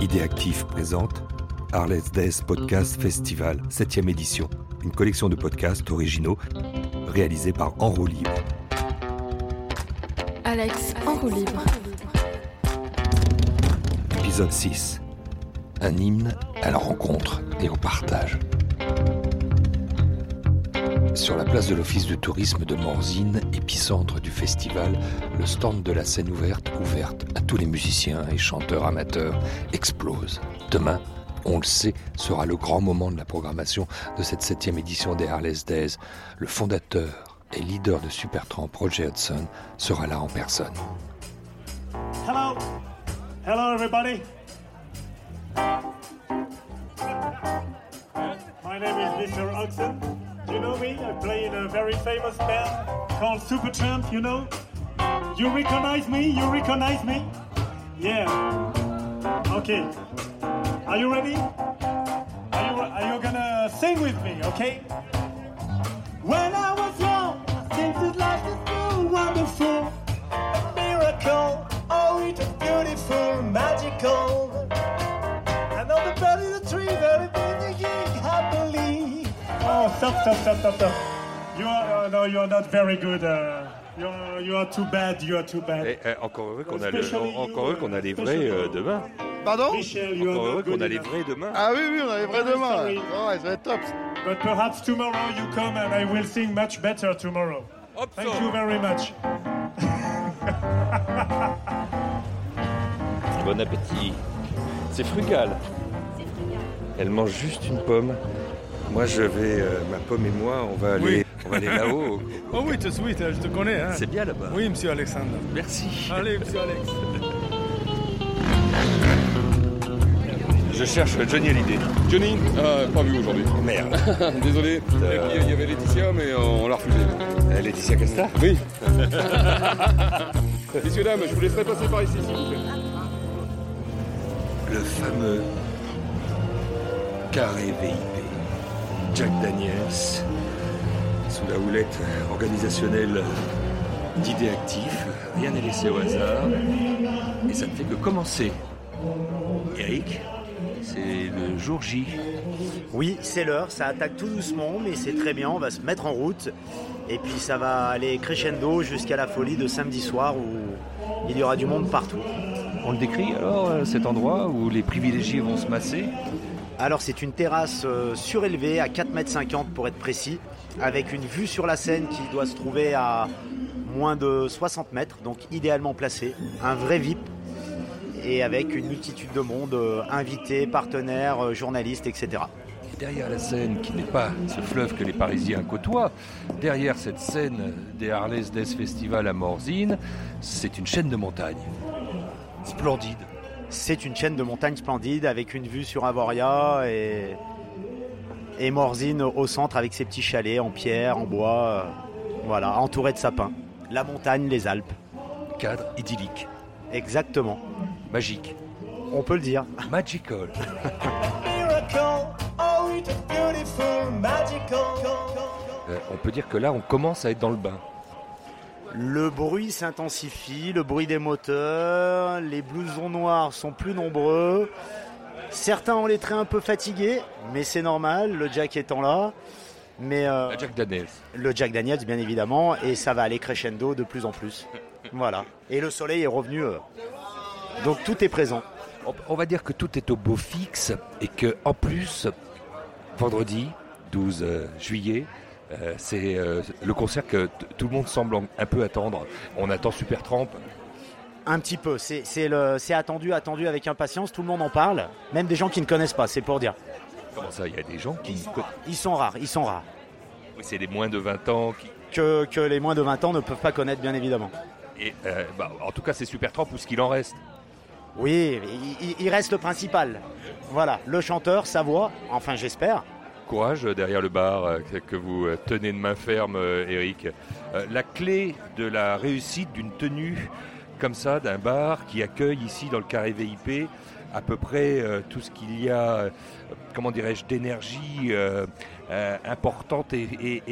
Idéactif présente Arles Days Podcast Festival, 7ème édition. Une collection de podcasts originaux réalisés par En roue libre. Alex en roue libre. Épisode 6. Un hymne à la rencontre et au partage. Sur la place de l'office de tourisme de Morzine, épicentre du festival, le stand de la scène ouverte, ouverte à tous les musiciens et chanteurs amateurs, explose. Demain, on le sait, sera le grand moment de la programmation de cette septième édition des Harley Days. Le fondateur et leader de Supertramp, Roger Hudson, sera là en personne. Hello. Hello, everybody. My name is Mr. Oxen. You know me? I play in a very famous band called Supertramp, you know? You recognize me? You recognize me? Yeah. Okay. Are you ready? Are you, are you gonna sing with me, okay? When I was young, I life is so wonderful. A miracle, oh, it is beautiful, magical. Stop, stop, stop, stop, stop. You are, uh, no, you are not very good. Uh, you, are, you are too bad, you are too bad. Eh, eh, encore heureux qu'on a, le- encore heureux qu'on a les vrais euh, demain. Pardon? Michel, you Encore heureux qu'on a les vrais demain. Ah oui, oui, on a les vrais demain. Sorry. Ouais, ça va être top. But perhaps tomorrow you come and I will sing much better tomorrow. Hop, Thank ça. you very much. Bon appétit. C'est frugal. Elle mange juste une pomme. Moi, je vais, euh, ma pomme et moi, on va aller, Oui. on va aller là-haut. Oh oui, tout de suite, je te connais. Hein. C'est bien là-bas. Oui, monsieur Alexandre. Merci. Allez, monsieur Alex. Je cherche Johnny Hallyday. Johnny, euh, pas vu aujourd'hui. Merde. Désolé. Euh. Il y avait Laetitia, mais on l'a refusé. Euh, Laetitia Casta Oui. Messieurs, dames, je vous laisserai passer par ici, s'il vous plaît. Le fameux carré VIP. Jack Daniels, sous la houlette organisationnelle d'idées actifs, rien n'est laissé au hasard, et ça ne fait que commencer. Eric, c'est le jour J. Oui, c'est l'heure, ça attaque tout doucement, mais c'est très bien, on va se mettre en route. Et puis ça va aller crescendo jusqu'à la folie de samedi soir où il y aura du monde partout. On le décrit alors, euh, cet endroit où les privilégiés vont se masser? Alors c'est une terrasse euh, surélevée à 4,50 m pour être précis, avec une vue sur la Seine qui doit se trouver à moins de 60 mètres, donc idéalement placé, un vrai VIP, et avec une multitude de monde, euh, invités, partenaires, euh, journalistes, etc. Et derrière la Seine, qui n'est pas ce fleuve que les Parisiens côtoient, derrière cette scène des Harley Days Festival à Morzine, c'est une chaîne de montagnes. Splendide. C'est une chaîne de montagnes splendide avec une vue sur Avoria et, et Morzine au centre avec ses petits chalets en pierre, en bois, euh, voilà, entouré de sapins. La montagne, les Alpes, Cadre idyllique, exactement. magique, On peut le dire. magical. Miracle, oh, magical. Euh, on peut dire que là, on commence à être dans le bain. Le bruit s'intensifie, le bruit des moteurs, les blousons noirs sont plus nombreux. Certains ont les traits un peu fatigués, mais c'est normal, le Jack étant là. Mais euh, La Jack Daniels. le Jack Daniels, bien évidemment, et ça va aller crescendo de plus en plus. Voilà. Et le soleil est revenu. euh, Donc tout est présent. On, on va dire que tout est au beau fixe et que en plus, vendredi 12 euh, juillet, euh, c'est euh, le concert que tout le monde semble un peu attendre. On attend Supertramp. Un petit peu. C'est attendu, attendu avec impatience. Tout le monde en parle. Même des gens qui ne connaissent pas, c'est pour dire. Comment ça, il y a des gens qui... Ils sont rares, ils sont rares. Oui, c'est les moins de 20 ans qui... Que, que les moins de 20 ans ne peuvent pas connaître, bien évidemment. Et, euh, bah, en tout cas, c'est Supertramp ou ce qu'il en reste? Oui, il reste le principal. Voilà, le chanteur, sa voix, enfin j'espère. Courage derrière le bar euh, que- vous euh, tenez de main ferme, euh, Eric. La clé de la réussite d'une tenue comme ça, d'un bar qui accueille ici dans le carré VIP à peu près tout ce qu'il y a, comment dirais-je, d'énergie importante et,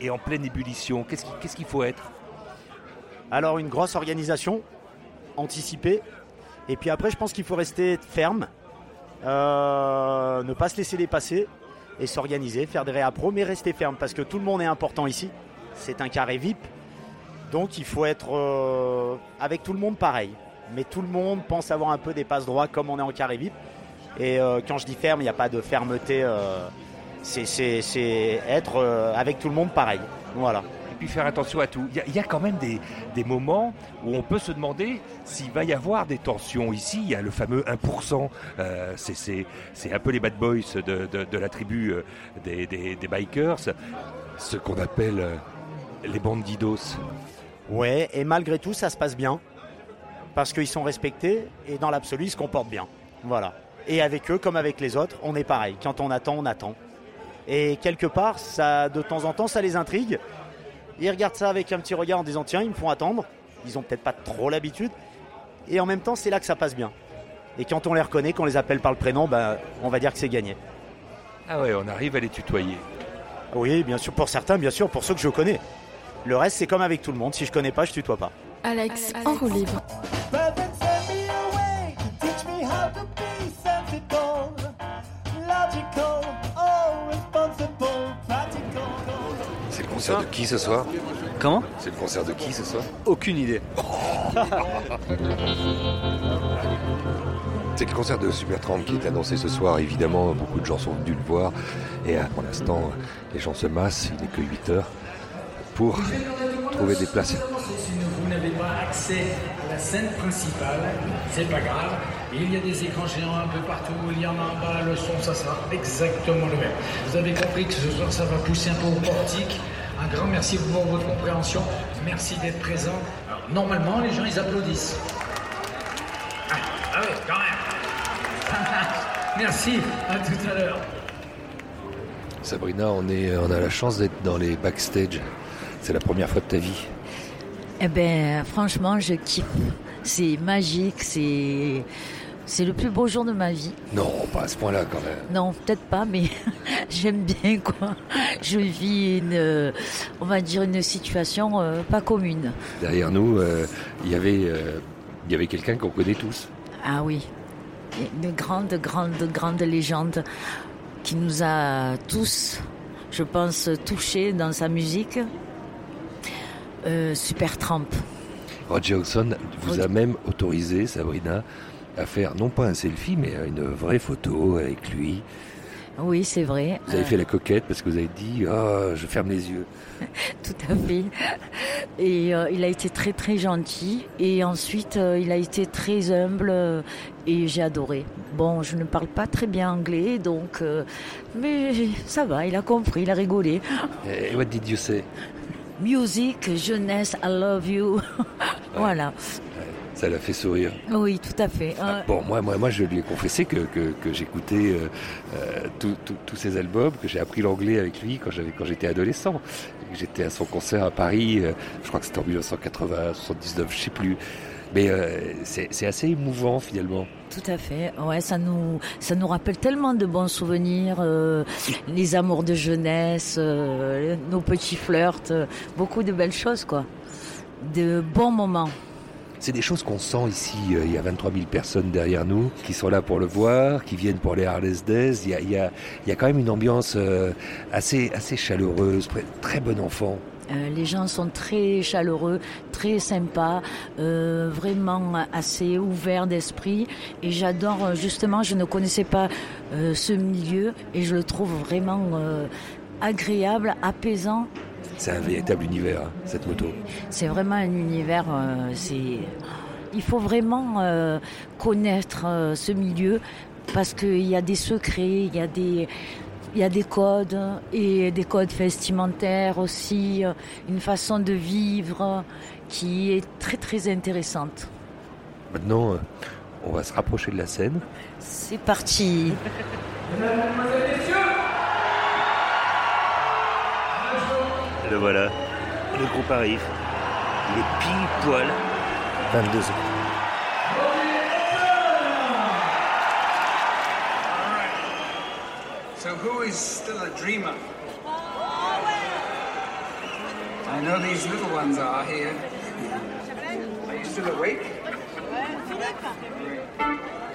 et- en pleine ébullition. Qu'est-ce qu'il faut être? Alors une grosse organisation, anticipée, Et puis après, je pense qu'il faut rester ferme, euh, ne pas se laisser dépasser et s'organiser, faire des réappros, mais rester ferme parce que tout le monde est important ici. C'est un carré VIP, donc il faut être euh, avec tout le monde pareil. Mais tout le monde pense avoir un peu des passes droits comme on est en carré VIP. Et euh, quand je dis ferme, il n'y a pas de fermeté. c'est- être avec tout le monde pareil. Voilà. Faire attention à tout. Il y a- quand même des, des moments où on peut se demander s'il va y avoir des tensions. Ici, il y a le fameux 1%. Euh, c'est- un peu les bad boys de, de- la tribu euh, des, des- des bikers. Ce qu'on appelle euh, les bandidos. Ouais, et malgré tout, ça se passe bien. Parce qu'ils sont respectés et dans l'absolu, ils se comportent bien. Voilà. Et avec eux, comme avec les autres, on est pareil. Quand on attend, on attend. Et quelque part, ça, de temps en temps, ça les intrigue. Ils regardent ça avec un petit regard en disant tiens, ils me font attendre. Ils ont peut-être pas trop l'habitude. Et en même temps, c'est là que ça passe bien. Et quand on les reconnaît, qu'on les appelle par le prénom, ben, on va dire que c'est gagné. Ah ouais, on arrive à les tutoyer. Oui, bien sûr, pour certains, bien sûr, pour ceux que je connais. Le reste, c'est comme avec tout le monde. Si je connais pas, je tutoie pas. Alex, en roue libre. Concert de qui ce soir Comment C'est le concert de qui ce soir Aucune idée. C'est le concert de Supertramp qui est annoncé ce soir. Évidemment, beaucoup de gens sont venus le voir. Et euh, pour l'instant, les gens se massent. Il n'est que 8 heures pour trouver des places. Si vous n'avez pas accès à la scène principale, c'est pas grave. Il y a des écrans géants un peu partout, il y en a en bas, le son, ça sera exactement le même. Vous avez compris que ce soir, ça va pousser un peu au portique. Un grand merci pour votre compréhension. Merci d'être présent. Alors, normalement, les gens, ils applaudissent. Ah, ah oui, quand même. merci, à tout à l'heure. Sabrina, on, est, on a la chance d'être dans les backstage. C'est la première fois de ta vie. Eh ben, franchement, je kiffe. C'est magique, c'est c'est le plus beau jour de ma vie. Non, pas à ce point-là quand même. Non, peut-être pas, mais j'aime bien quoi. Je vis une, euh, on va dire une situation euh, pas commune. Derrière nous, euh, il y avait, euh, y avait quelqu'un qu'on connaît tous. Ah oui, une grande, grande, grande légende qui nous a tous, je pense, touchés dans sa musique. Super Tramp. Roger Hodgson vous Roger- a même autorisé, Sabrina, à faire non pas un selfie, mais une vraie photo avec lui. Oui, c'est vrai. Vous avez fait la coquette parce que vous avez dit Ah, je ferme les yeux. Tout à fait. Et euh, il a été très très gentil. Et ensuite, euh, il a été très humble euh, et j'ai adoré. Bon, je ne parle pas très bien anglais, donc, mais ça va. Il a compris, il a rigolé. Et what did you say? Musique, jeunesse, I love you. voilà. Ça l'a fait sourire. Oui, tout à fait. Euh, Bon, moi, moi, moi, je lui ai confessé que, que, que j'écoutais euh, euh, tous- ses albums, que j'ai appris l'anglais avec lui quand j'avais quand j'étais adolescent. J'étais à son concert à Paris, euh, je crois que c'était en 1980, 79, je sais plus. Mais euh, c'est assez émouvant finalement. Tout à fait. Ouais, ça nous, ça nous rappelle tellement de bons souvenirs, euh, les amours de jeunesse, euh, nos petits flirts, beaucoup de belles choses, quoi. De bons moments. C'est des choses qu'on sent ici. Il y a 23 000 personnes derrière nous qui sont là pour le voir, qui viennent pour les Harley's Days. Il y a, il y a, il y a quand même une ambiance assez, assez chaleureuse, très bon enfant. Euh, les gens sont très chaleureux, très sympas, euh, vraiment assez ouverts d'esprit. Et j'adore, euh, justement, je ne connaissais pas euh, ce milieu et je le trouve vraiment euh, agréable, apaisant. C'est un véritable univers, hein, cette moto. C'est vraiment un univers. euh, c'est, il faut vraiment euh, connaître euh, ce milieu parce qu'il y a des secrets, il y a des, il y a des codes et des codes vestimentaires aussi, euh, une façon de vivre qui est très très intéressante. Maintenant, euh, on va se rapprocher de la scène. C'est parti. Le voilà. Le groupe arrive. Il est pile poil 22 ans. Is still a dreamer? I know these little ones are here. Are you still awake?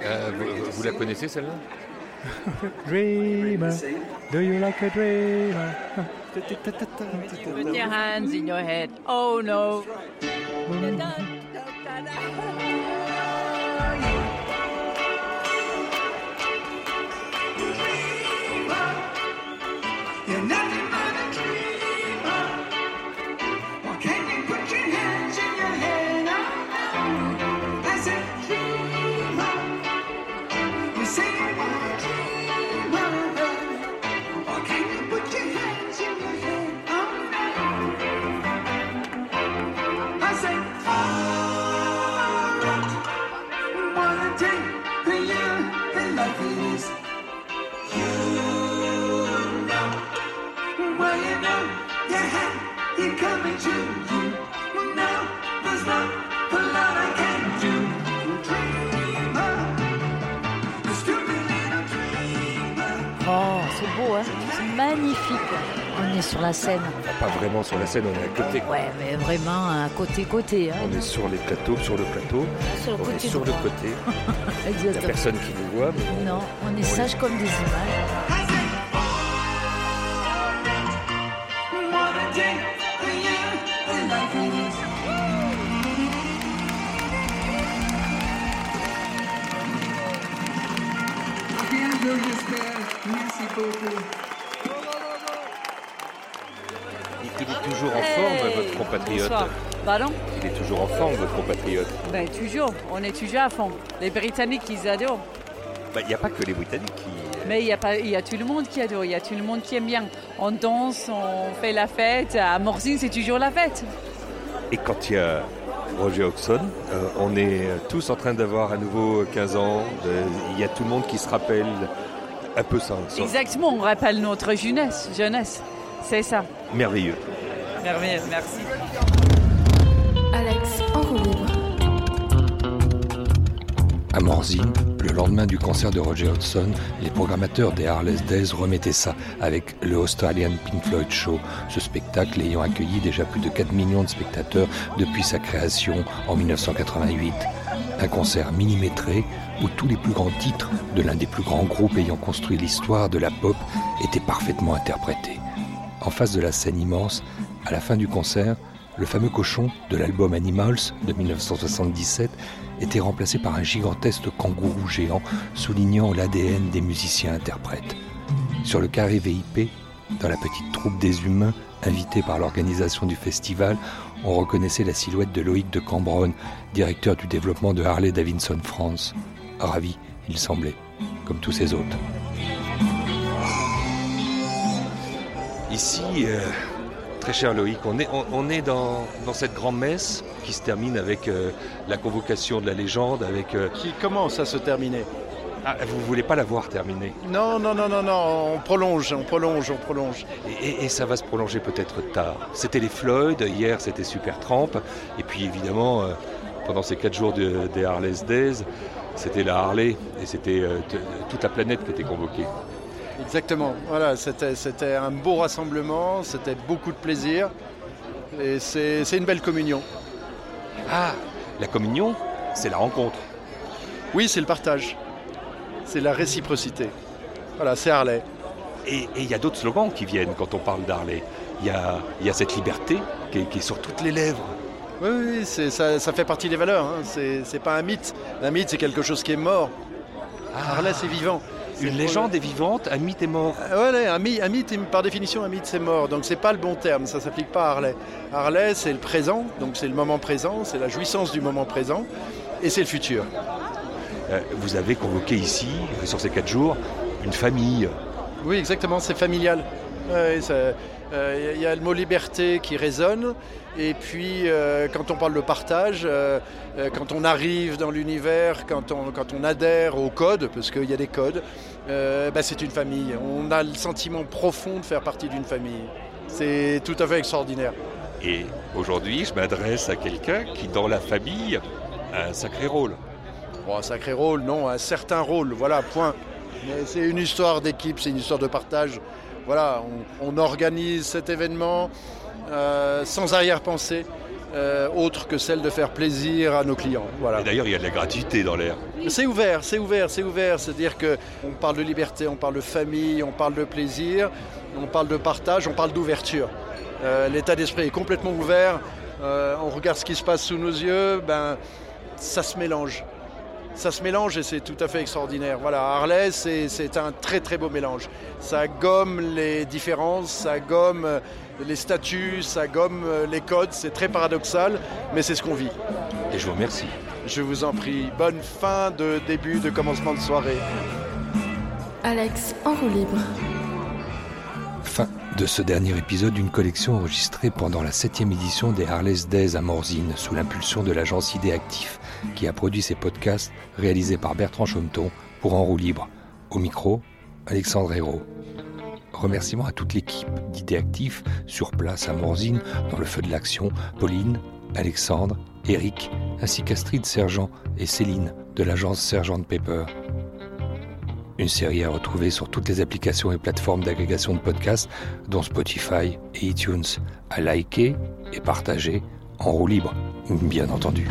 Euh, vous, vous la connaissez celle-là Dreamer, do you like a dreamer? Put your hands in your head. Oh no. Oh, c'est beau, hein. C'est magnifique. On est sur la scène. Pas vraiment sur la scène, on est à côté. Ouais, mais vraiment à côté-côté. Hein. On est sur les plateaux, sur le plateau. sur le on côté est sur le côté. Il n'y a personne qui nous voit. Mais Non, on est sage comme des images. Wanna take the year and life it is. Bienvenue, j'espère. Merci beaucoup. il est toujours en forme, votre compatriote. Bonsoir. Pardon Il est toujours en forme, votre compatriote. Ben toujours, on est toujours à fond. Les Britanniques, ils adorent. Bah, Il n'y a pas que les Britanniques qui. Mais il y, a pas- y a tout le monde qui adore, il y a tout le monde qui aime bien. On danse, on fait la fête. À Morzine, c'est toujours la fête. Et quand il y a Roger Hodgson, euh, on est tous en train d'avoir à nouveau 15 ans. De- Il y a tout le monde qui se rappelle un peu ça. ça. Exactement, on rappelle notre jeunesse. jeunesse. C'est ça. Merveilleux. Merveilleux, merci. Alex en roue libre. À Morzine, le lendemain du concert de Roger Hodgson, les programmateurs des Harless Days remettaient ça avec le Australian Pink Floyd Show, ce spectacle ayant accueilli déjà plus de 4 millions de spectateurs depuis sa création en 1988. Un concert millimétré où tous les plus grands titres de l'un des plus grands groupes ayant construit l'histoire de la pop étaient parfaitement interprétés. En face de la scène immense, à la fin du concert, le fameux cochon de l'album Animals de 1977 était remplacé par un gigantesque kangourou géant soulignant l'ADN des musiciens-interprètes. Sur le carré VIP, dans la petite troupe des humains invités par l'organisation du festival, on reconnaissait la silhouette de Loïc de Cambronne, directeur du développement de Harley Davidson France. Ravi, il semblait, comme tous ses autres. Ici, euh, très cher Loïc, on est, on, on est dans, dans cette grande messe qui se termine avec euh, la convocation de la légende, avec... euh, Qui commence à se terminer. Ah, vous voulez pas la voir terminée Non, non, non, non, non, on prolonge, on prolonge, on prolonge. Et, et- et ça va se prolonger peut-être tard. C'était les Floyd, hier c'était Supertramp, et puis évidemment, euh, pendant ces quatre jours de- des Harley's Days, c'était la Harley, et c'était toute la planète qui était convoquée. Exactement, voilà, c'était un beau rassemblement, c'était beaucoup de plaisir, et c'est une belle communion. Ah, la communion, c'est la rencontre. Oui, c'est le partage, c'est la réciprocité. Voilà, c'est Harley. Et il y a d'autres slogans qui viennent quand on parle d'Harley. Il y a, il y a cette liberté qui est, qui est sur toutes les lèvres. Oui, oui, ça, ça fait partie des valeurs, hein. c'est c'est pas un mythe. Un mythe, c'est quelque chose qui est mort. Harley, c'est vivant. Une légende est vivante, un mythe est mort. Ah ouais, un, mythe, un mythe, par définition, un mythe, c'est mort. Donc, c'est pas le bon terme, ça s'applique pas à Harley. Harley, c'est le présent, donc c'est le moment présent, c'est la jouissance du moment présent, et c'est le futur. Euh, vous avez convoqué ici, euh, sur ces quatre jours, une famille. Oui, exactement, c'est familial. Ouais, ça- euh, Il y a le mot liberté qui résonne, et puis euh, quand on parle de partage, euh, euh, quand on arrive dans l'univers, quand on, quand on adhère au code, parce qu'il y a des codes, euh, bah, c'est une famille. On a le sentiment profond de faire partie d'une famille. C'est tout à fait extraordinaire. Et aujourd'hui, je m'adresse à quelqu'un qui, dans la famille, a un sacré rôle. Bon, un sacré rôle, non, un certain rôle, voilà, point. Mais c'est une histoire d'équipe, c'est une histoire de partage. Voilà, on, on organise cet événement euh, sans arrière-pensée. Euh, autre que celle de faire plaisir à nos clients. Voilà. Et d'ailleurs, il y a de la gratuité dans l'air. C'est ouvert, c'est ouvert, c'est ouvert. C'est-à-dire qu'on parle de liberté, on parle de famille, on parle de plaisir, on parle de partage, on parle d'ouverture. Euh, L'état d'esprit est complètement ouvert. Euh, on regarde ce qui se passe sous nos yeux, ben, ça se mélange. Ça se mélange et c'est tout à fait extraordinaire. Voilà, Harley, c'est c'est un très très beau mélange. Ça gomme les différences, ça gomme euh, les statuts, ça gomme euh, les codes. C'est très paradoxal, mais c'est ce qu'on vit. Et je vous remercie. Je vous en prie. Bonne fin de début de commencement de soirée. Alex en roue libre. Fin de ce dernier épisode d'une collection enregistrée pendant la 7e édition des Harley's Days à Morzine sous l'impulsion de l'agence ID Actif qui a produit ces podcasts réalisés par Bertrand Chaumeton pour En roue libre. Au micro, Alexandre Hérault. Remerciements à toute l'équipe d'ID Actif sur place à Morzine dans le feu de l'action, Pauline, Alexandre, Eric, ainsi qu'Astrid Sergent et Céline de l'agence Sergent Paper. Une série à retrouver sur toutes les applications et plateformes d'agrégation de podcasts, dont Spotify et iTunes, à liker et partager en roue libre, bien entendu.